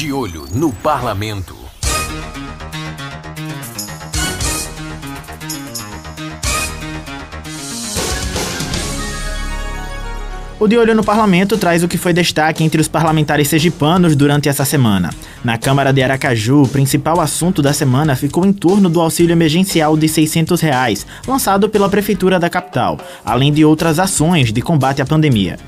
De olho no parlamento. O De Olho no Parlamento traz o que foi destaque entre os parlamentares sergipanos durante essa semana. Na Câmara de Aracaju, o principal assunto da semana ficou em torno do auxílio emergencial de 600 reais, lançado pela Prefeitura da capital, além de outras ações de combate à pandemia.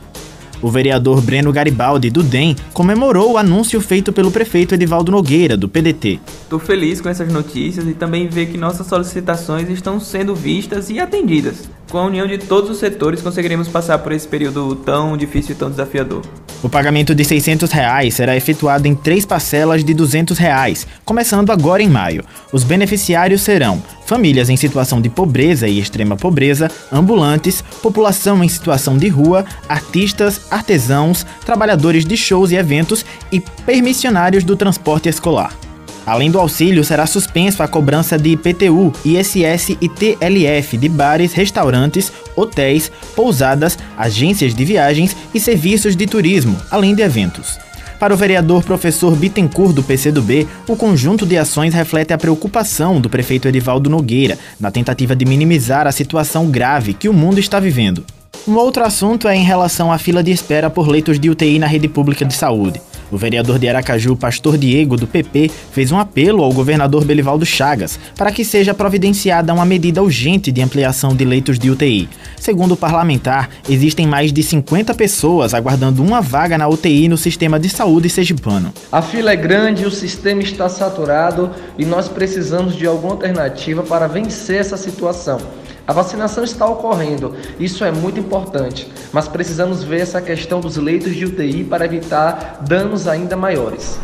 O vereador Breno Garibaldi, do DEM, comemorou o anúncio feito pelo prefeito Edivaldo Nogueira, do PDT. Estou feliz com essas notícias e também ver que nossas solicitações estão sendo vistas e atendidas. Com a união de todos os setores, conseguiremos passar por esse período tão difícil e tão desafiador. O pagamento de 600 reais será efetuado em três parcelas de 200 reais, começando agora em maio. Os beneficiários serão famílias em situação de pobreza e extrema pobreza, ambulantes, população em situação de rua, artistas, artesãos, trabalhadores de shows e eventos e permissionários do transporte escolar. Além do auxílio, será suspenso a cobrança de IPTU, ISS e TLF de bares, restaurantes, hotéis, pousadas, agências de viagens e serviços de turismo, além de eventos. Para o vereador professor Bittencourt do PCdoB, o conjunto de ações reflete a preocupação do prefeito Edivaldo Nogueira na tentativa de minimizar a situação grave que o mundo está vivendo. Um outro assunto é em relação à fila de espera por leitos de UTI na rede pública de saúde. O vereador de Aracaju, Pastor Diego, do PP, fez um apelo ao governador Belivaldo Chagas para que seja providenciada uma medida urgente de ampliação de leitos de UTI. Segundo o parlamentar, existem mais de 50 pessoas aguardando uma vaga na UTI no sistema de saúde sergipano. A fila é grande, o sistema está saturado e nós precisamos de alguma alternativa para vencer essa situação. A vacinação está ocorrendo, isso é muito importante, mas precisamos ver essa questão dos leitos de UTI para evitar danos ainda maiores.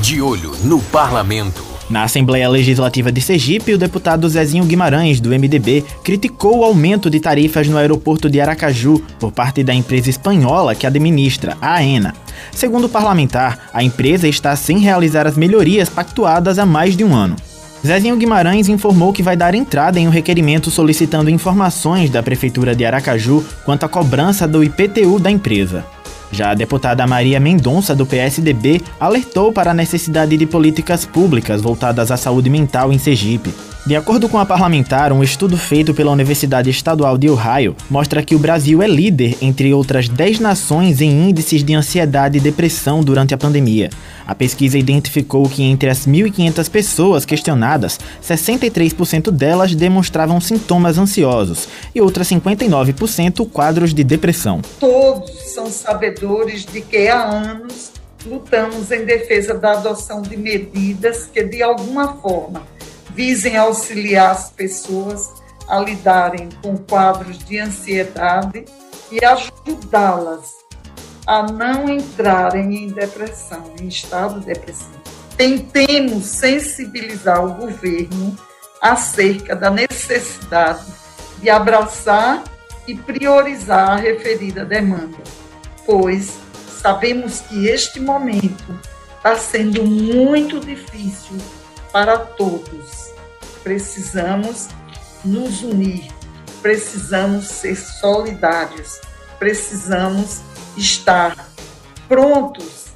De olho no parlamento. Na Assembleia Legislativa de Sergipe, o deputado Zezinho Guimarães, do MDB, criticou o aumento de tarifas no aeroporto de Aracaju por parte da empresa espanhola que administra, a AENA. Segundo o parlamentar, a empresa está sem realizar as melhorias pactuadas há mais de um ano. Zezinho Guimarães informou que vai dar entrada em um requerimento solicitando informações da Prefeitura de Aracaju quanto à cobrança do IPTU da empresa. Já a deputada Maria Mendonça, do PSDB, alertou para a necessidade de políticas públicas voltadas à saúde mental em Sergipe. De acordo com a parlamentar, um estudo feito pela Universidade Estadual de Ohio mostra que o Brasil é líder entre outras 10 nações em índices de ansiedade e depressão durante a pandemia. A pesquisa identificou que entre as 1.500 pessoas questionadas, 63% delas demonstravam sintomas ansiosos e outras 59% quadros de depressão. Todos são sabedores de que há anos lutamos em defesa da adoção de medidas que, de alguma forma, visem auxiliar as pessoas a lidarem com quadros de ansiedade e ajudá-las a não entrarem em depressão, em estado depressivo. Tentemos sensibilizar o governo acerca da necessidade de abraçar e priorizar a referida demanda, pois sabemos que este momento está sendo muito difícil para todos. Precisamos nos unir, precisamos ser solidários, precisamos estar prontos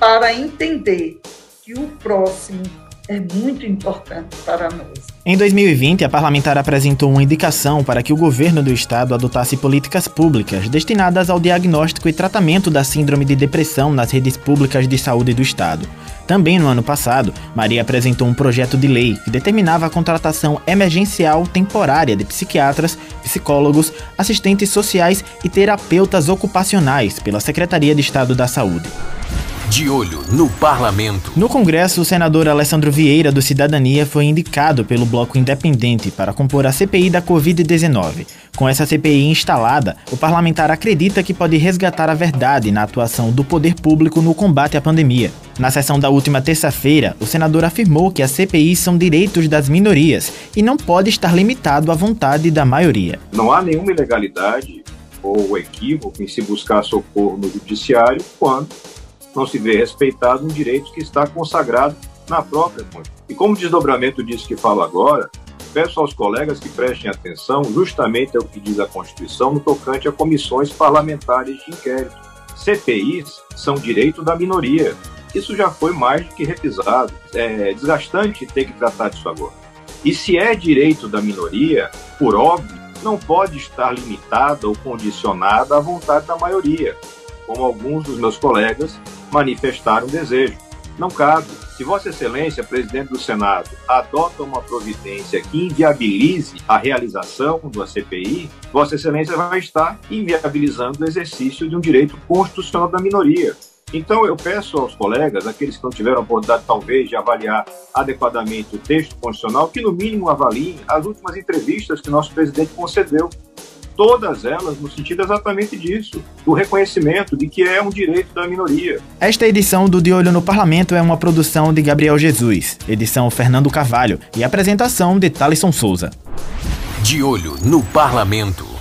para entender que o próximo é muito importante para nós. Em 2020, a parlamentar apresentou uma indicação para que o governo do estado adotasse políticas públicas destinadas ao diagnóstico e tratamento da síndrome de depressão nas redes públicas de saúde do estado. Também no ano passado, Maria apresentou um projeto de lei que determinava a contratação emergencial temporária de psiquiatras, psicólogos, assistentes sociais e terapeutas ocupacionais pela Secretaria de Estado da Saúde. De olho no parlamento. No Congresso, o senador Alessandro Vieira, do Cidadania, foi indicado pelo Bloco Independente para compor a CPI da Covid-19. Com essa CPI instalada, o parlamentar acredita que pode resgatar a verdade na atuação do poder público no combate à pandemia. Na sessão da última terça-feira, o senador afirmou que as CPIs são direitos das minorias e não pode estar limitado à vontade da maioria. Não há nenhuma ilegalidade ou equívoco em se buscar socorro no judiciário quando não se vê respeitado um direito que está consagrado na própria Constituição. E como desdobramento disso que falo agora, peço aos colegas que prestem atenção justamente ao que diz a Constituição no tocante a comissões parlamentares de inquérito. CPIs são direito da minoria, isso já foi mais do que repisado. É desgastante ter que tratar disso agora. E se é direito da minoria, por óbvio, não pode estar limitada ou condicionada à vontade da maioria, como alguns dos meus colegas manifestaram desejo. Não cabe. Se Vossa Excelência, presidente do Senado, adota uma providência que inviabilize a realização da CPI, Vossa Excelência vai estar inviabilizando o exercício de um direito constitucional da minoria. Então, eu peço aos colegas, aqueles que não tiveram a oportunidade, talvez, de avaliar adequadamente o texto constitucional, que, no mínimo, avaliem as últimas entrevistas que nosso presidente concedeu. Todas elas no sentido exatamente disso, do reconhecimento de que é um direito da minoria. Esta edição do De Olho no Parlamento é uma produção de Gabriel Jesus, edição Fernando Carvalho e apresentação de Thalisson Souza. De Olho no Parlamento.